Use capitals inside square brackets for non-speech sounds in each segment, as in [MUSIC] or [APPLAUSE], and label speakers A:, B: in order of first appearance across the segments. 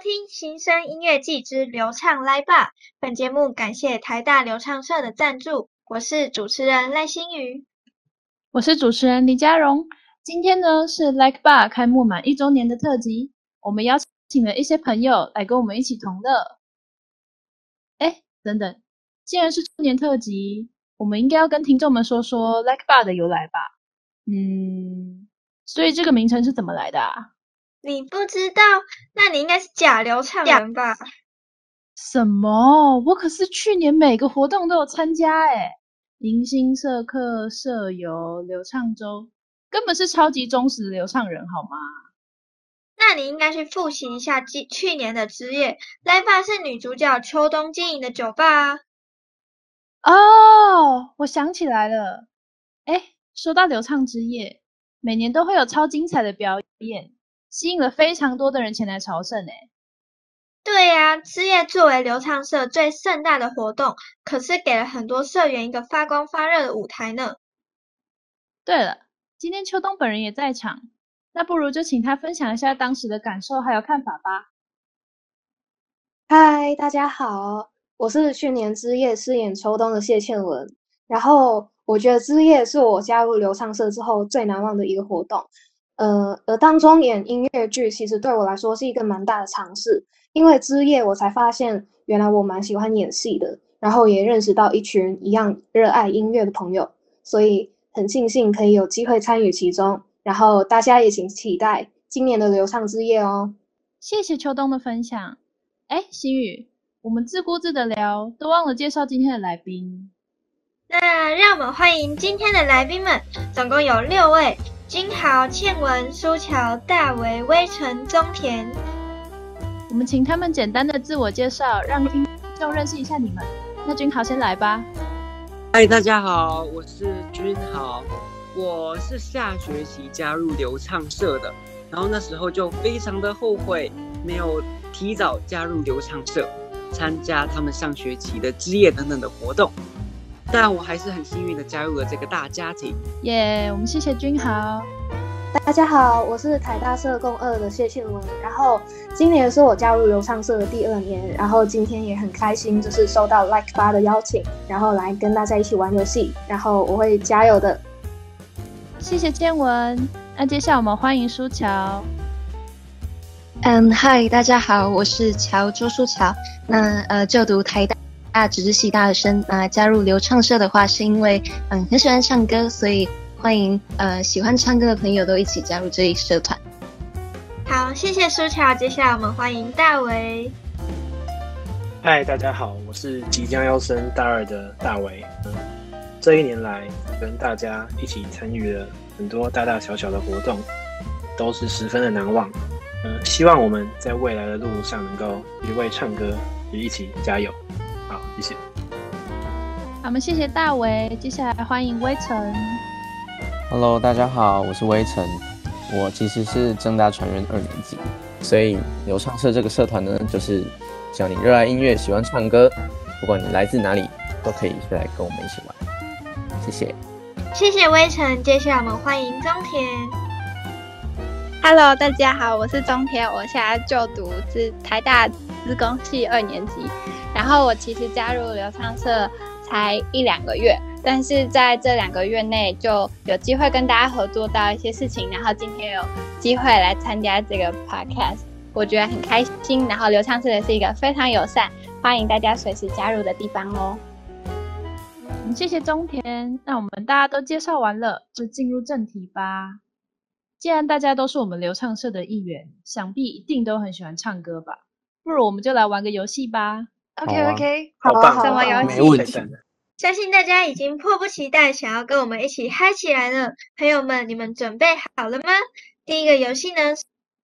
A: 听新生音乐季之流畅来吧。本节目感谢台大流畅社的赞助，我是主持人赖心瑜，
B: 我是主持人李佳荣。今天呢是 Like Bar 开幕满一周年的特辑，我们邀请了一些朋友来跟我们一起同乐。哎，等等，既然是周年特辑，我们应该要跟听众们说说 Like Bar 的由来吧？嗯，所以这个名称是怎么来的啊？
A: 你不知道？那你应该是假流畅人吧？
B: 什么？我可是去年每个活动都有参加诶迎新社课、社游、流畅周，根本是超级忠实流畅人，好吗？
A: 那你应该去复习一下去去年的之夜。来吧，是女主角秋冬经营的酒吧啊。
B: 哦，我想起来了。哎，说到流畅之夜，每年都会有超精彩的表演。吸引了非常多的人前来朝圣诶。
A: 对呀，之夜作为流畅社最盛大的活动，可是给了很多社员一个发光发热的舞台呢。
B: 对了，今天秋冬本人也在场，那不如就请他分享一下当时的感受还有看法吧。
C: 嗨，大家好，我是去年之夜饰演秋冬的谢倩文。然后我觉得之夜是我加入流畅社之后最难忘的一个活动。呃，而当中演音乐剧，其实对我来说是一个蛮大的尝试，因为之夜我才发现，原来我蛮喜欢演戏的，然后也认识到一群一样热爱音乐的朋友，所以很庆幸可以有机会参与其中。然后大家也请期待今年的流畅之夜哦。
B: 谢谢秋冬的分享。哎，心雨，我们自顾自的聊，都忘了介绍今天的来宾。
A: 那让我们欢迎今天的来宾们，总共有六位。君豪、倩文、苏乔、大为、微尘、中田，
B: 我们请他们简单的自我介绍，让听众认识一下你们。那君豪先来吧。
D: 嗨，大家好，我是君豪，我是下学期加入流畅社的，然后那时候就非常的后悔没有提早加入流畅社，参加他们上学期的枝叶等等的活动。但我还是很幸运的加入了这个大家庭。
B: 耶，我们谢谢君豪。
C: 大家好，我是台大社共二的谢庆文。然后今年是我加入流畅社的第二年，然后今天也很开心，就是收到 Like 八的邀请，然后来跟大家一起玩游戏。然后我会加油的。
B: 谢谢建文。那接下来我们欢迎舒乔。
E: 嗯，嗨，大家好，我是乔朱舒乔。那呃，就读台大。大只是系大生，啊加入流畅社的话，是因为嗯很喜欢唱歌，所以欢迎呃喜欢唱歌的朋友都一起加入这一社团。
A: 好，谢谢苏乔。接下来我们欢迎大为。
F: 嗨，大家好，我是即将要升大二的大为。这一年来跟大家一起参与了很多大大小小的活动，都是十分的难忘。嗯，希望我们在未来的路上能够一为唱歌，也一起加油。好，谢谢。
B: 好，我们谢谢大为。接下来欢迎微尘。
G: Hello，大家好，我是微尘。我其实是正大传人二年级，所以流畅社这个社团呢，就是只要你热爱音乐、喜欢唱歌，不管你来自哪里，都可以来跟我们一起玩。谢谢。
A: 谢谢微尘。接下来我们欢迎中田。
H: Hello，大家好，我是中田，我现在就读是台大资工系二年级。然后我其实加入流畅社才一两个月，但是在这两个月内就有机会跟大家合作到一些事情，然后今天有机会来参加这个 podcast，我觉得很开心。然后流畅社也是一个非常友善，欢迎大家随时加入的地方哦。
B: 谢谢中田，那我们大家都介绍完了，就进入正题吧。既然大家都是我们流畅社的一员，想必一定都很喜欢唱歌吧？不如我们就来玩个游戏吧。
A: OK OK，
F: 好
A: 啊，什么游
F: 戏？没问题。
A: 相信大家已经迫不及待想要跟我们一起嗨起来了，朋友们，你们准备好了吗？第一个游戏呢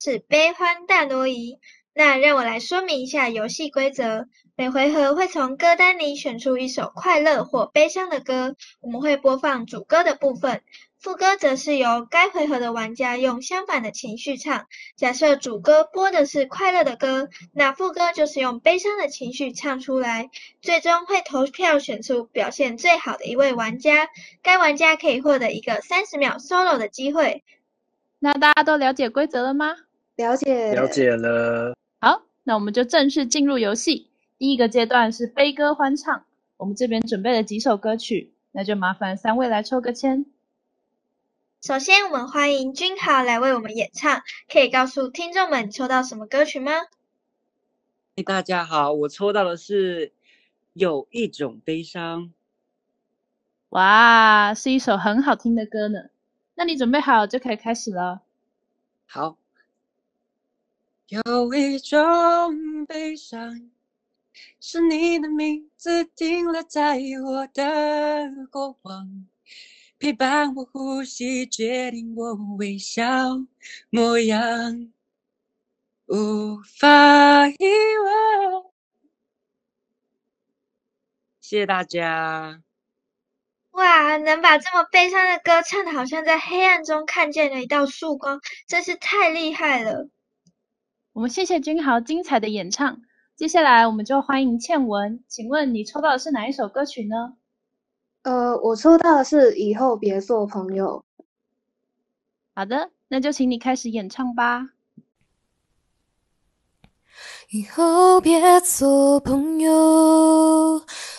A: 是悲欢大挪移。那让我来说明一下游戏规则。每回合会从歌单里选出一首快乐或悲伤的歌，我们会播放主歌的部分。副歌则是由该回合的玩家用相反的情绪唱。假设主歌播的是快乐的歌，那副歌就是用悲伤的情绪唱出来。最终会投票选出表现最好的一位玩家，该玩家可以获得一个三十秒 solo 的机会。
B: 那大家都了解规则了吗？
C: 了解，
F: 了解了。
B: 好，那我们就正式进入游戏。第一个阶段是悲歌欢唱，我们这边准备了几首歌曲，那就麻烦三位来抽个签。
A: 首先，我们欢迎君豪来为我们演唱，可以告诉听众们抽到什么歌曲吗？
D: 大家好，我抽到的是有一种悲伤。
B: 哇，是一首很好听的歌呢。那你准备好就可以开始了。
D: 好，有一种悲伤，是你的名字停留在我的过往。陪伴我呼吸，决定我微笑模样，无法遗忘。谢谢大家。
A: 哇，能把这么悲伤的歌唱的，好像在黑暗中看见了一道曙光，真是太厉害了。
B: 我们谢谢君豪精彩的演唱。接下来我们就欢迎倩文，请问你抽到的是哪一首歌曲呢？
C: 呃，我抽到的是以后别做朋友。
B: 好的，那就请你开始演唱吧。
I: 以后别做朋友，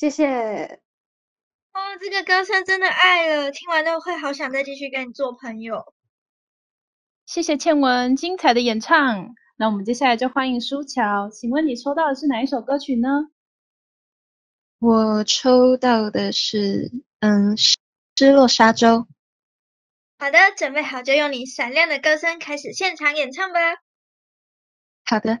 C: 谢谢。
A: 哦，这个歌声真的爱了，听完都会好想再继续跟你做朋友。
B: 谢谢倩文精彩的演唱。那我们接下来就欢迎舒乔，请问你抽到的是哪一首歌曲呢？
E: 我抽到的是嗯，失落沙洲。
A: 好的，准备好就用你闪亮的歌声开始现场演唱吧。
E: 好的。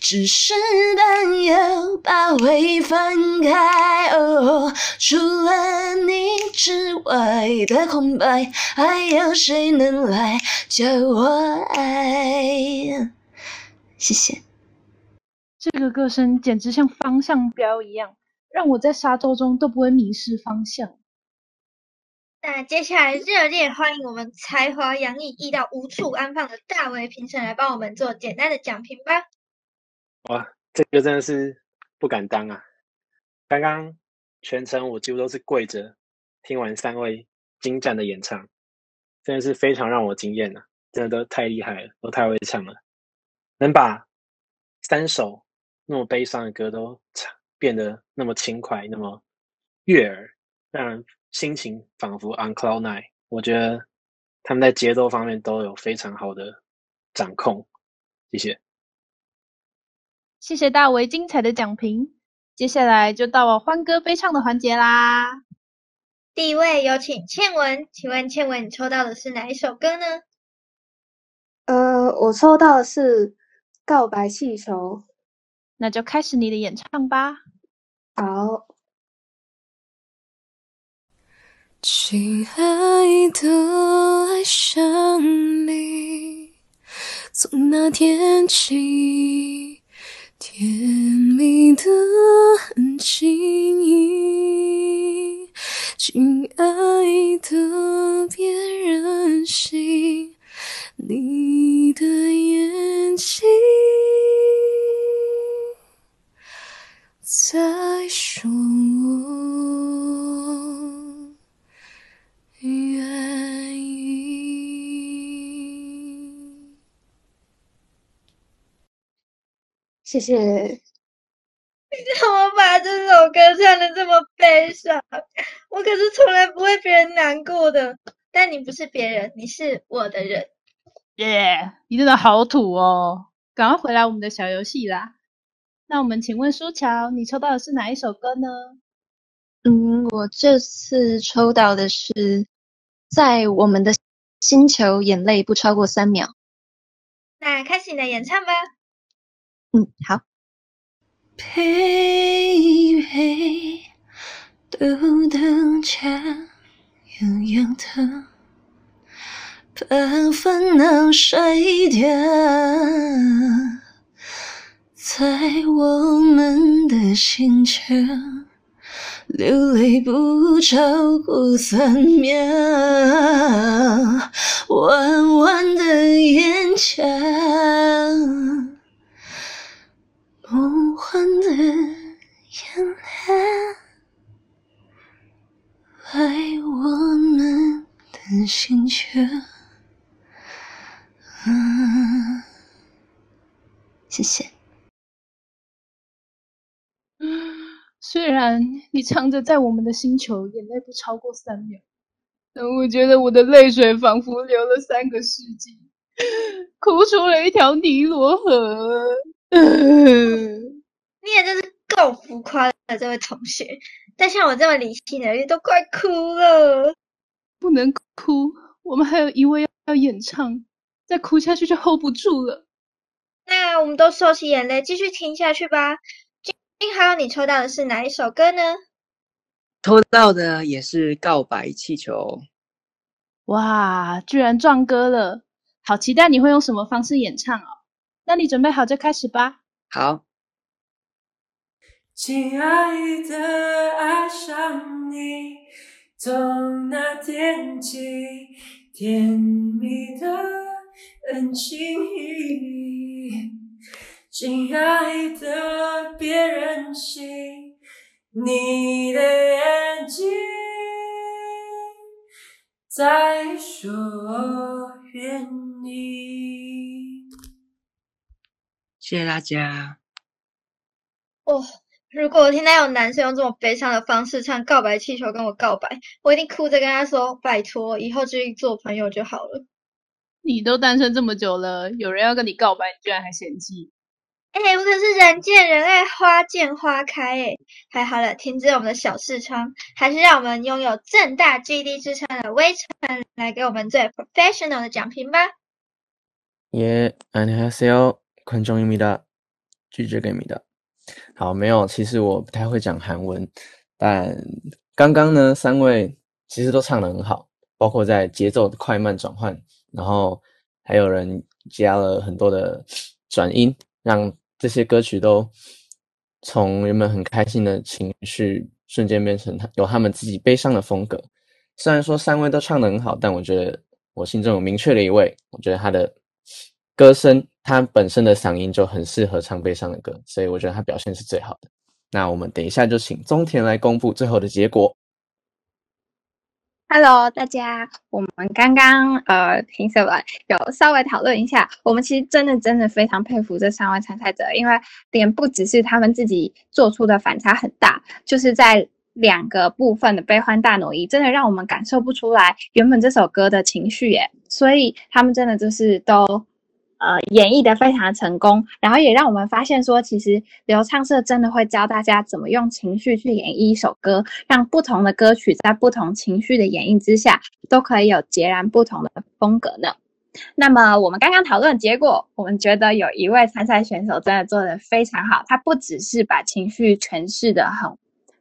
I: 只是担忧怕会翻开。除了你之外的空白，还有谁能来教我爱？谢谢。
B: 这个歌声简直像方向标一样，让我在沙洲中都不会迷失方向。
A: 那接下来热烈欢迎我们才华洋溢、艺到无处安放的大为评审来帮我们做简单的讲评吧。
F: 哇，这个真的是不敢当啊！刚刚全程我几乎都是跪着听完三位精湛的演唱，真的是非常让我惊艳了，真的都太厉害了，都太会唱了，能把三首。那么悲伤的歌都唱变得那么轻快，那么悦耳，让人心情仿佛 on cloud nine。我觉得他们在节奏方面都有非常好的掌控。谢谢，
B: 谢谢大为精彩的讲评。接下来就到我欢歌悲唱的环节啦。
A: 第一位有请倩文，请问倩文你抽到的是哪一首歌呢？
C: 呃，我抽到的是《告白气球》。
B: 那就开始你的演唱吧。
C: 好，
I: 亲爱的，爱上你，从那天起，甜蜜的很轻易。亲爱的，别任性，你的眼睛。在说我
C: 谢谢。[LAUGHS] 你
A: 怎么把这首歌唱的这么悲伤？我可是从来不会别人难过的。但你不是别人，你是我的人。
B: 耶，你真的好土哦！赶快回来我们的小游戏啦。那我们请问舒乔，你抽到的是哪一首歌呢？
E: 嗯，我这次抽到的是在我们的星球，眼泪不超过三秒。
A: 那开始你的演唱吧。
E: 嗯，好。
I: Baby，都等家洋洋的，把烦恼甩掉，在我们的星球，流泪不超过三秒，弯弯的眼角。梦幻的眼泪，来我们的星球。嗯，谢谢。
B: 虽然你唱着在我们的星球，眼泪不超过三秒，但我觉得我的泪水仿佛流了三个世纪，哭出了一条尼罗河。[LAUGHS]
A: 你也真是够浮夸了，这位同学。但像我这么理性的人都快哭了。
B: 不能哭，我们还有一位要演唱，再哭下去就 hold 不住了。
A: 那我们都收起眼泪，继续听下去吧。金豪，你抽到的是哪一首歌呢？
D: 抽到的也是《告白气球》。
B: 哇，居然撞歌了！好期待你会用什么方式演唱哦。那你准备好就开始吧。
D: 好。
J: 亲爱的，爱上你，从那天起，甜蜜的很轻易。亲爱的，别任性，你的眼睛在说我愿意。
D: 谢谢大家。
A: 哦，如果我听到有男生用这么悲伤的方式唱《告白气球》跟我告白，我一定哭着跟他说：“拜托，以后继续做朋友就好了。”
B: 你都单身这么久了，有人要跟你告白，你居然还嫌弃？
A: 哎，我可是人见人爱，花见花开哎！还好了，停止我们的小视窗，还是让我们拥有正大 GD 之称的微尘来给我们最 professional 的讲评吧。
G: 耶，안녕하세요관종입니다주제입니다 好，没有，其实我不太会讲韩文，但刚刚呢，三位其实都唱得很好，包括在节奏的快慢转换，然后还有人加了很多的转音，让这些歌曲都从原本很开心的情绪，瞬间变成他有他们自己悲伤的风格。虽然说三位都唱得很好，但我觉得我心中有明确的一位，我觉得他的歌声，他本身的嗓音就很适合唱悲伤的歌，所以我觉得他表现是最好的。那我们等一下就请中田来公布最后的结果。
H: Hello，大家，我们刚刚呃评审完有稍微讨论一下，我们其实真的真的非常佩服这三位参赛者，因为点不只是他们自己做出的反差很大，就是在两个部分的悲欢大挪移，真的让我们感受不出来原本这首歌的情绪耶，所以他们真的就是都。呃，演绎的非常成功，然后也让我们发现说，其实流畅社真的会教大家怎么用情绪去演绎一首歌，让不同的歌曲在不同情绪的演绎之下，都可以有截然不同的风格呢。那么我们刚刚讨论结果，我们觉得有一位参赛选手真的做的非常好，他不只是把情绪诠释的很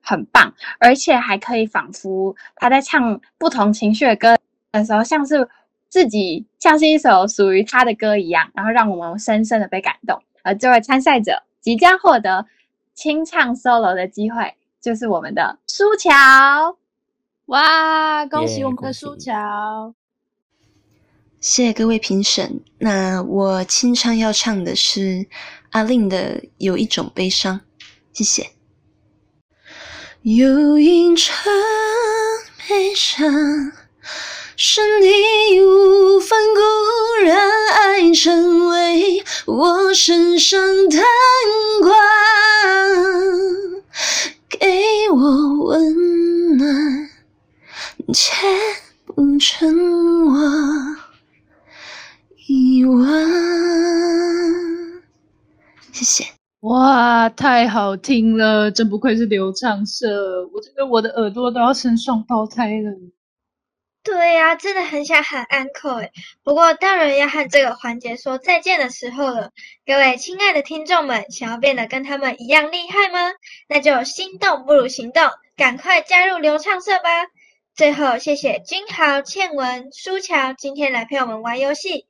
H: 很棒，而且还可以仿佛他在唱不同情绪的歌的时候，像是。自己像是一首属于他的歌一样，然后让我们深深的被感动。而这位参赛者即将获得清唱 solo 的机会，就是我们的舒乔。
B: 哇，恭喜我们的舒乔！
I: 谢谢各位评审。那我清唱要唱的是阿令的《有一种悲伤》，谢谢。有一场悲伤。是你义无反顾，让爱成为我身上贪官，给我温暖，却不趁我遗忘。谢谢
B: 哇，太好听了，真不愧是流畅社，我觉得我的耳朵都要生双胞胎了。
A: 对呀、真的很想喊 uncle 诶，不过当然要和这个环节说再见的时候了。各位亲爱的听众们，想要变得跟他们一样厉害吗？那就心动不如行动，赶快加入流畅社吧！最后，谢谢君豪、倩文、舒乔今天来陪我们玩游戏。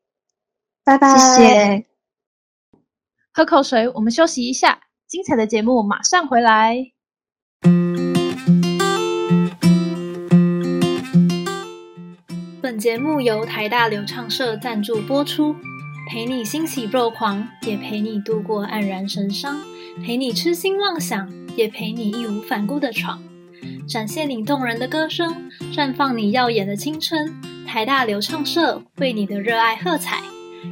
C: 拜拜。
I: 谢谢。
B: 喝口水，我们休息一下，精彩的节目马上回来。
K: 本节目由台大流畅社赞助播出，陪你欣喜若狂，也陪你度过黯然神伤，陪你痴心妄想，也陪你义无反顾的闯。展现你动人的歌声，绽放你耀眼的青春。台大流畅社为你的热爱喝彩，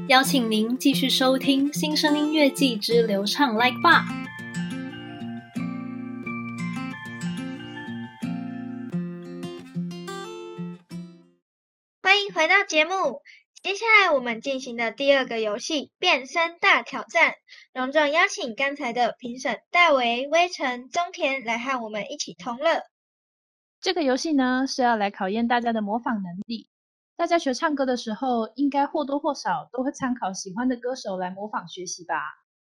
K: 邀请您继续收听新生音乐季之流畅 Like Bar。
A: 回到节目。接下来我们进行的第二个游戏——变身大挑战，隆重邀请刚才的评审戴维、威成、中田来和我们一起同乐。
B: 这个游戏呢是要来考验大家的模仿能力。大家学唱歌的时候，应该或多或少都会参考喜欢的歌手来模仿学习吧？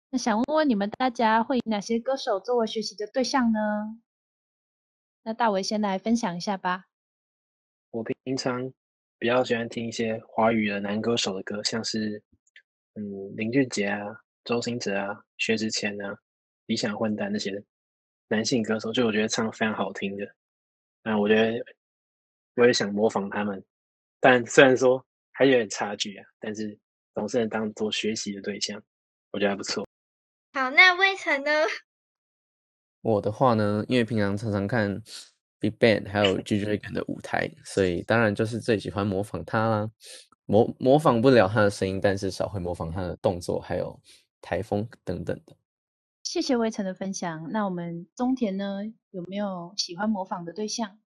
B: 那想问问你们大家会以哪些歌手作为学习的对象呢？那大伟先来分享一下吧。
F: 我平常比较喜欢听一些华语的男歌手的歌，像是嗯林俊杰啊、周星哲啊、薛之谦啊、理想混蛋那些男性歌手，就我觉得唱得非常好听的。那我觉得我也想模仿他们，但虽然说还有点差距啊，但是总是能当做学习的对象，我觉得还不错。
A: 好，那魏晨呢？[LAUGHS]
G: 我的话呢，因为平常常常看 Big Bang 还有 G Dragon 的舞台，所以当然就是最喜欢模仿他啦。模模仿不了他的声音，但是少会模仿他的动作，还有台风等等的。
B: 谢谢魏晨的分享。那我们中田呢，有没有喜欢模仿的对象？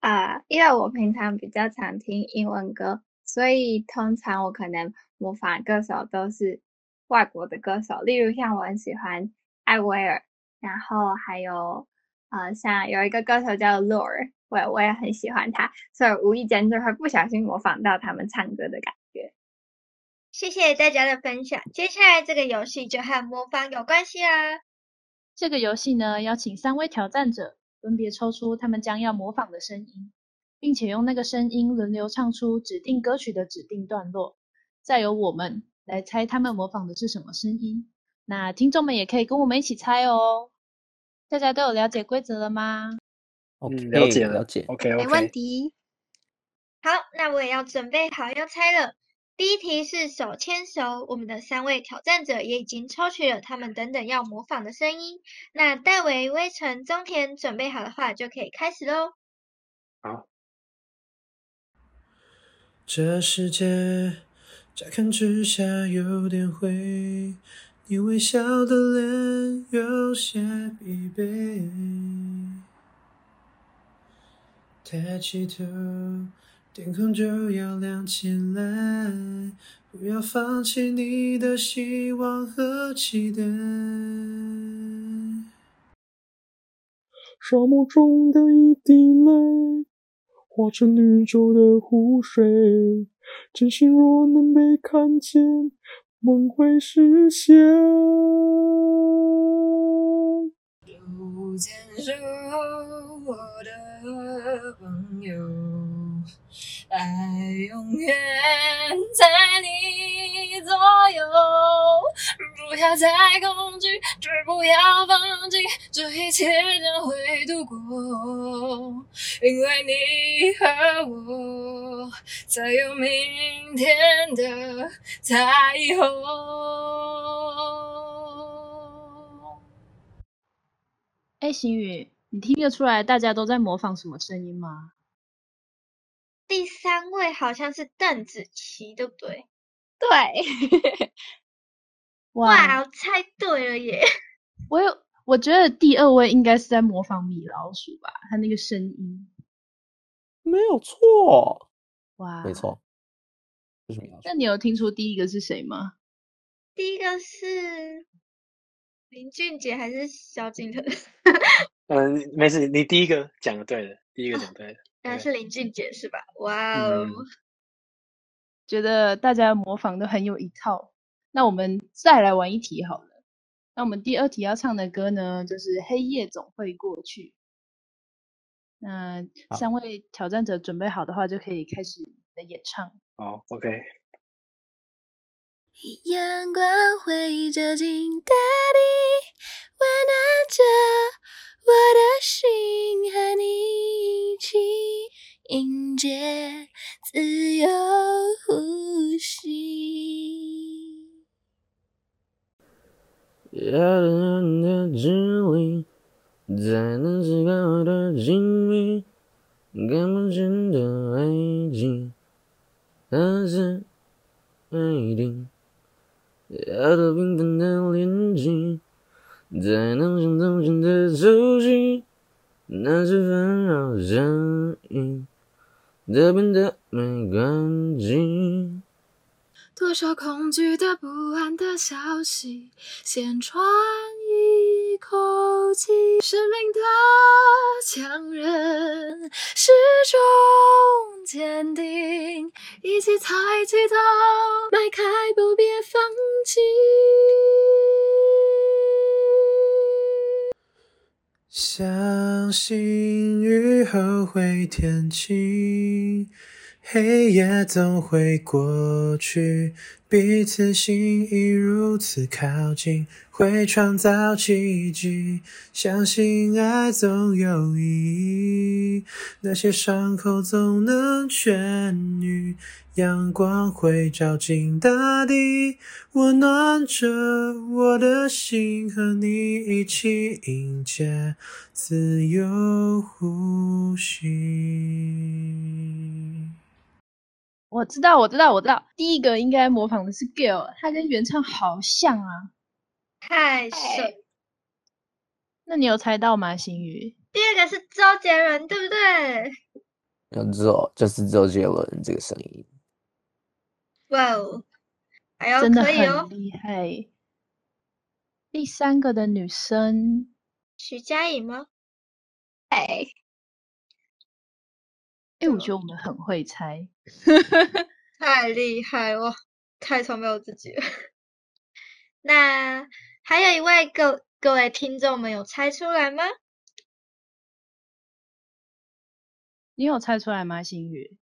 H: 啊、因为我平常比较常听英文歌，所以通常我可能模仿歌手都是外国的歌手，例如像我很喜欢艾薇儿，然后还有呃像有一个歌手叫 Lorde，我也我也很喜欢他，所以无意间就会不小心模仿到他们唱歌的感觉。
A: 谢谢大家的分享。接下来这个游戏就和模仿有关系啦。
B: 这个游戏呢，邀请三位挑战者分别抽出他们将要模仿的声音，并且用那个声音轮流唱出指定歌曲的指定段落，再由我们来猜他们模仿的是什么声音。那听众们也可以跟我们一起猜哦。大家都有了解规则了吗
G: ？OK，
F: 嗯，了解
G: 了解。
F: OK
H: 没问。题。
A: 好，那我也要准备好要猜了。第一题是手牵手，我们的三位挑战者也已经抽取了他们等等要模仿的声音。那戴维、威成、中田准备好的话，就可以开始喽。
F: 好，
J: 这世界乍看之下有点灰，你微笑的脸有些疲惫。抬起头，天空就要亮起来，不要放弃你的希望和期待。
L: 沙漠中的一滴泪，化成宇宙的湖水。真心若能被看见，梦会实现。
J: 手牵手，我的朋友，爱永远在你左右。不要再恐惧，只不要放弃，切将会度过。因为你和我，才有明天的彩虹。
B: 哎，星宇，你听得出来大家都在模仿什么声音吗？
A: 第三位好像是邓紫棋，对不对？
H: 对，[LAUGHS]
A: 哇，我猜对了耶！[LAUGHS]
B: 我有，我觉得第二位应该是在模仿米老鼠吧，他那个声音。
G: 没有错，
B: 哇，
G: 没。错，就是米老鼠。
B: 那你有听出第一个是谁吗？
A: 第一个是林俊杰还是萧敬腾？
F: 嗯，[LAUGHS] 没事，你第一个讲的对的，第一个讲对的。
A: 原来是林俊杰是吧？哇哦！
F: 嗯，
B: 觉得大家模仿都很有一套。那我们再来玩一题好了。那我们第二题要唱的歌呢，就是《黑夜总会过去》。那三位挑战者准备好的话，就可以开始你的演唱。
F: 好，OK。
J: 阳光会照进大地，温暖着我的心，和你一起迎接自由呼吸。
G: 遥远的距离，在那极高的静谧，看不见的危机，还是一定。要多平凡的连接，才能像从前的熟悉，那些纷扰声音都变得没关系。
J: 多少恐惧的、不安的消息，先喘一口气。生命的强韧，始终坚定，一起抬起头，迈开步，别放弃。
L: 相信雨后会天晴，黑夜总会过去，彼此心意如此靠近，会创造奇迹。相信爱总有意义，那些伤口总能痊愈，阳光会照进大地，温暖着我的心，和你一起迎接自由呼吸。
B: 我知道，我知道，我知道。第一个应该模仿的是 Gail，他跟原唱好像啊。
A: 太神。
B: 那你有猜到吗，星宇？
A: 第二个是周杰伦，对不对？
G: 要知道，就是周杰伦这个声音。
A: 哇哦，哎呦，
B: 真的
A: 可以哦
B: 很。厉害。第三个的女生，
A: 徐佳莹吗？
H: 哎，
B: 哎，我觉得我们很会猜。[LAUGHS]
A: 太厉害哇！太崇拜我自己了。[LAUGHS] 那还有一位各各位听众们有猜出来吗？
B: 你有猜出来吗，星宇？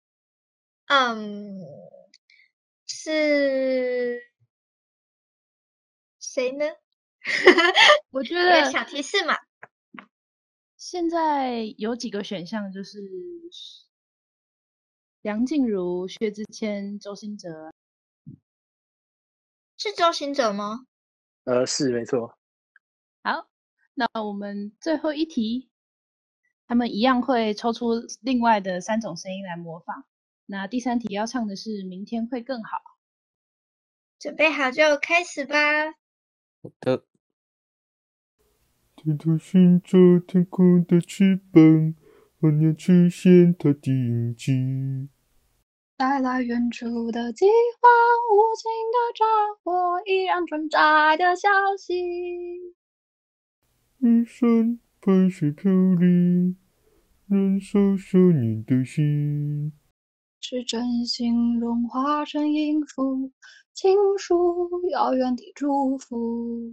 A: 嗯，是谁呢？[LAUGHS]
B: 我觉得
A: 小提示嘛。
B: 现在有几个选项，就是梁静茹、薛之谦、周兴哲。
A: 是周兴哲吗？
F: 呃，是没错。
B: 好，那我们最后一题，他们一样会抽出另外的三种声音来模仿。那第三题要唱的是《明天会更好》。
A: 准备好就开始吧。
G: 好的，
L: 抬头寻找天空的翅膀，候鸟出现它的影迹。
H: 带来远处的饥荒，无情的战火，依然存在的消息。
L: 玉山拍水飘零，燃烧少年的心。
H: 是真心融化成音符，倾诉遥远的祝福。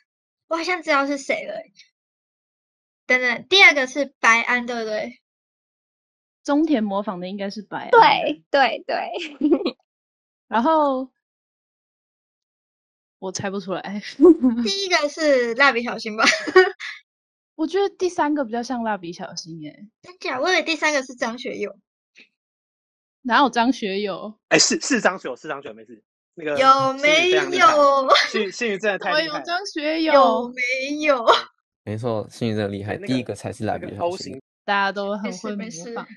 A: 我好像知道是谁了欸。等等，第二个是白安，对不对？
B: 中田模仿的应该是白安。
H: 对对对，[LAUGHS]
B: 然后我猜不出来。
A: 第 [LAUGHS] 一个是蜡笔小新吧？[LAUGHS]
B: 我觉得第三个比较像蜡笔小新诶，
A: 真假？我以为第三个是张学友。
B: 哪有张学友？
F: 哎，是是张学友，是张学友，没事。那个
A: 有没有？
F: 信信宇真的太厉害了，
B: 张学
A: 有
B: 友
A: 没有？[LAUGHS]
M: 没错，幸运真的厉害，
F: 那个
M: 第一个才是蜡笔
F: 那个
M: 小
F: O
M: 新。
B: 大家都很会模仿。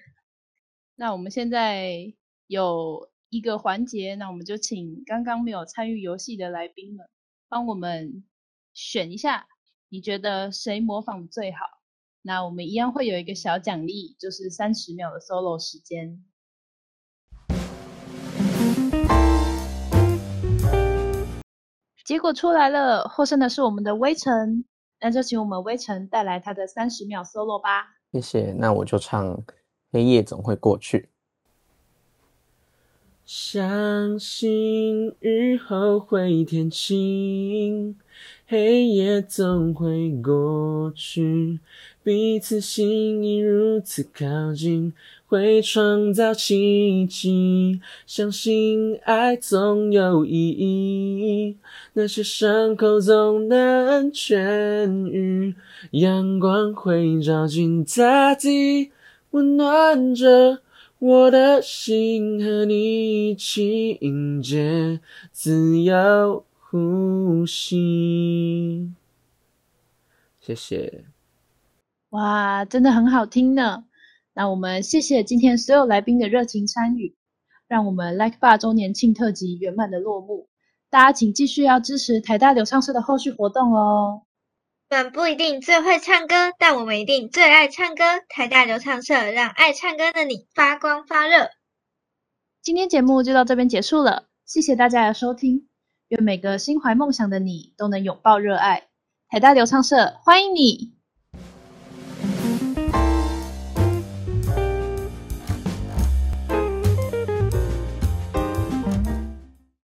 B: 那我们现在有一个环节，那我们就请刚刚没有参与游戏的来宾们帮我们选一下，你觉得谁模仿最好？那我们一样会有一个小奖励，就是三十秒的 solo 时间。结果出来了，获胜的是我们的微尘，那就请我们微尘带来他的三十秒 solo 吧。
M: 谢谢，那我就唱《黑夜总会过去》。相信雨后会天晴，黑夜总会过去，彼此心意如此靠近，会创造奇迹。相信爱总有意义，那些伤口总能痊愈，阳光会照进大地，温暖着。我的心和你一起迎接自由呼吸。谢谢。
B: 哇，真的很好听呢。那我们谢谢今天所有来宾的热情参与，让我们 Like Bar 周年庆特辑圆满的落幕。大家请继续要支持台大流畅社的后续活动哦。
A: 我们不一定最会唱歌，但我们一定最爱唱歌。台大流畅社让爱唱歌的你发光发热。
B: 今天节目就到这边结束了，谢谢大家的收听。愿每个心怀梦想的你都能拥抱热爱。台大流畅社欢迎你。